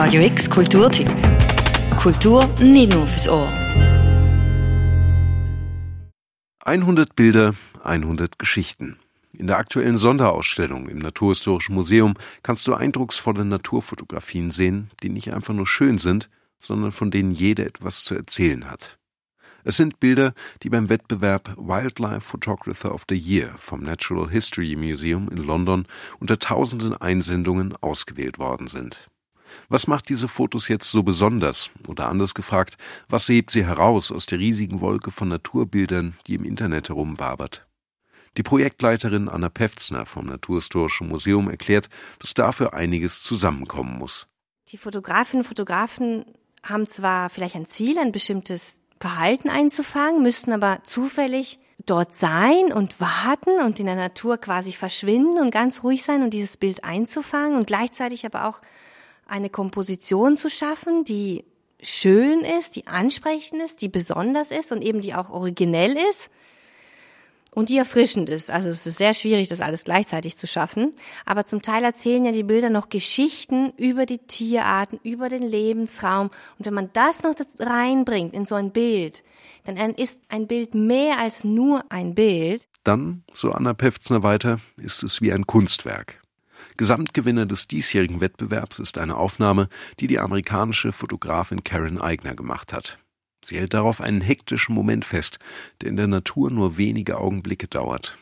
Radio X Kulturtipp. Kultur nicht nur fürs Ohr. 100 Bilder, 100 Geschichten. In der aktuellen Sonderausstellung im Naturhistorischen Museum kannst du eindrucksvolle Naturfotografien sehen, die nicht einfach nur schön sind, sondern von denen jeder etwas zu erzählen hat. Es sind Bilder, die beim Wettbewerb Wildlife Photographer of the Year vom Natural History Museum in London unter tausenden Einsendungen ausgewählt worden sind. Was macht diese Fotos jetzt so besonders? Oder anders gefragt, was hebt sie heraus aus der riesigen Wolke von Naturbildern, die im Internet herumwabert? Die Projektleiterin Anna Pefzner vom Naturhistorischen Museum erklärt, dass dafür einiges zusammenkommen muss. Die Fotografinnen und Fotografen haben zwar vielleicht ein Ziel, ein bestimmtes Verhalten einzufangen, müssten aber zufällig dort sein und warten und in der Natur quasi verschwinden und ganz ruhig sein und dieses Bild einzufangen und gleichzeitig aber auch eine Komposition zu schaffen, die schön ist, die ansprechend ist, die besonders ist und eben die auch originell ist und die erfrischend ist. Also es ist sehr schwierig, das alles gleichzeitig zu schaffen. Aber zum Teil erzählen ja die Bilder noch Geschichten über die Tierarten, über den Lebensraum. Und wenn man das noch reinbringt in so ein Bild, dann ist ein Bild mehr als nur ein Bild. Dann, so Anna Pefzner weiter, ist es wie ein Kunstwerk. Gesamtgewinner des diesjährigen Wettbewerbs ist eine Aufnahme, die die amerikanische Fotografin Karen Eigner gemacht hat. Sie hält darauf einen hektischen Moment fest, der in der Natur nur wenige Augenblicke dauert.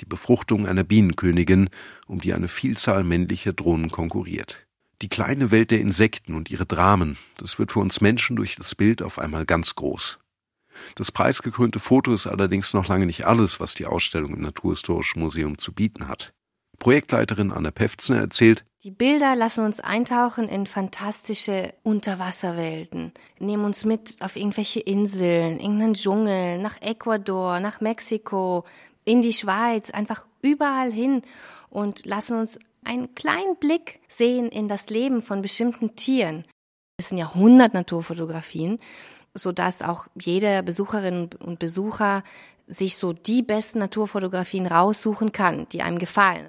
Die Befruchtung einer Bienenkönigin, um die eine Vielzahl männlicher Drohnen konkurriert. Die kleine Welt der Insekten und ihre Dramen, das wird für uns Menschen durch das Bild auf einmal ganz groß. Das preisgekrönte Foto ist allerdings noch lange nicht alles, was die Ausstellung im Naturhistorischen Museum zu bieten hat. Projektleiterin Anna Pefzner erzählt, die Bilder lassen uns eintauchen in fantastische Unterwasserwelten, nehmen uns mit auf irgendwelche Inseln, irgendeinen Dschungel, nach Ecuador, nach Mexiko, in die Schweiz, einfach überall hin und lassen uns einen kleinen Blick sehen in das Leben von bestimmten Tieren. Es sind ja 100 Naturfotografien, so dass auch jede Besucherin und Besucher sich so die besten Naturfotografien raussuchen kann, die einem gefallen.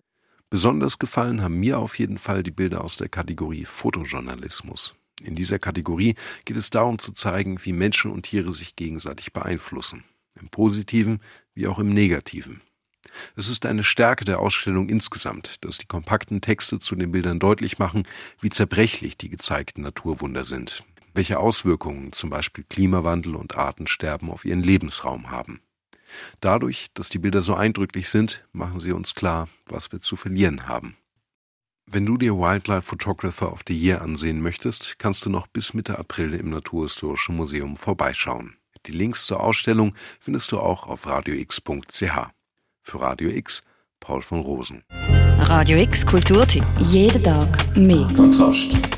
Besonders gefallen haben mir auf jeden Fall die Bilder aus der Kategorie Fotojournalismus. In dieser Kategorie geht es darum zu zeigen, wie Menschen und Tiere sich gegenseitig beeinflussen, im positiven wie auch im negativen. Es ist eine Stärke der Ausstellung insgesamt, dass die kompakten Texte zu den Bildern deutlich machen, wie zerbrechlich die gezeigten Naturwunder sind, welche Auswirkungen zum Beispiel Klimawandel und Artensterben auf ihren Lebensraum haben. Dadurch, dass die Bilder so eindrücklich sind, machen sie uns klar, was wir zu verlieren haben. Wenn du dir Wildlife Photographer of the Year ansehen möchtest, kannst du noch bis Mitte April im Naturhistorischen Museum vorbeischauen. Die Links zur Ausstellung findest du auch auf radiox.ch. Für Radio X, Paul von Rosen. Radio X Kulturtipp. Jeden Tag mehr. Kontrast.